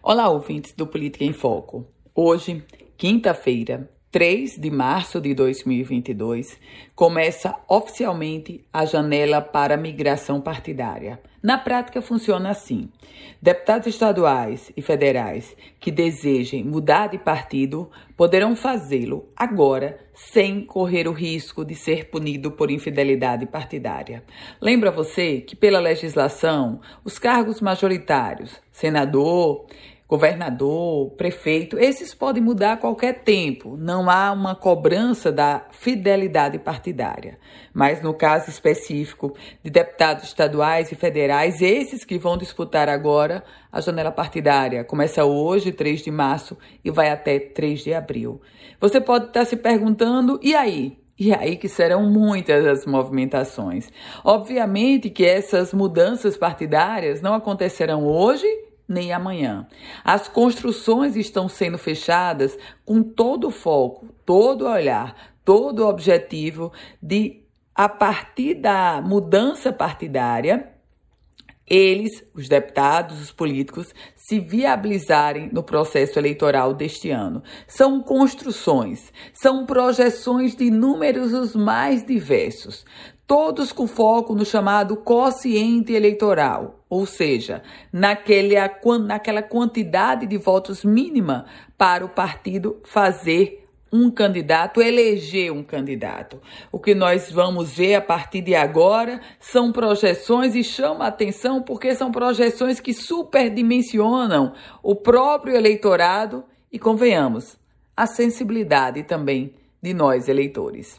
Olá, ouvintes do Política em Foco. Hoje, quinta-feira, 3 de março de 2022, começa oficialmente a janela para migração partidária. Na prática, funciona assim: deputados estaduais e federais que desejem mudar de partido poderão fazê-lo agora, sem correr o risco de ser punido por infidelidade partidária. Lembra você que, pela legislação, os cargos majoritários, senador, governador, prefeito, esses podem mudar a qualquer tempo. Não há uma cobrança da fidelidade partidária. Mas no caso específico de deputados estaduais e federais, esses que vão disputar agora a janela partidária começa hoje, 3 de março, e vai até 3 de abril. Você pode estar se perguntando, e aí? E aí que serão muitas as movimentações. Obviamente que essas mudanças partidárias não acontecerão hoje nem amanhã. As construções estão sendo fechadas com todo o foco, todo o olhar, todo o objetivo de, a partir da mudança partidária, eles, os deputados, os políticos, se viabilizarem no processo eleitoral deste ano. São construções, são projeções de números os mais diversos todos com foco no chamado quociente eleitoral, ou seja, naquele, naquela quantidade de votos mínima para o partido fazer um candidato, eleger um candidato. O que nós vamos ver a partir de agora são projeções e chama a atenção porque são projeções que superdimensionam o próprio eleitorado e, convenhamos, a sensibilidade também de nós eleitores.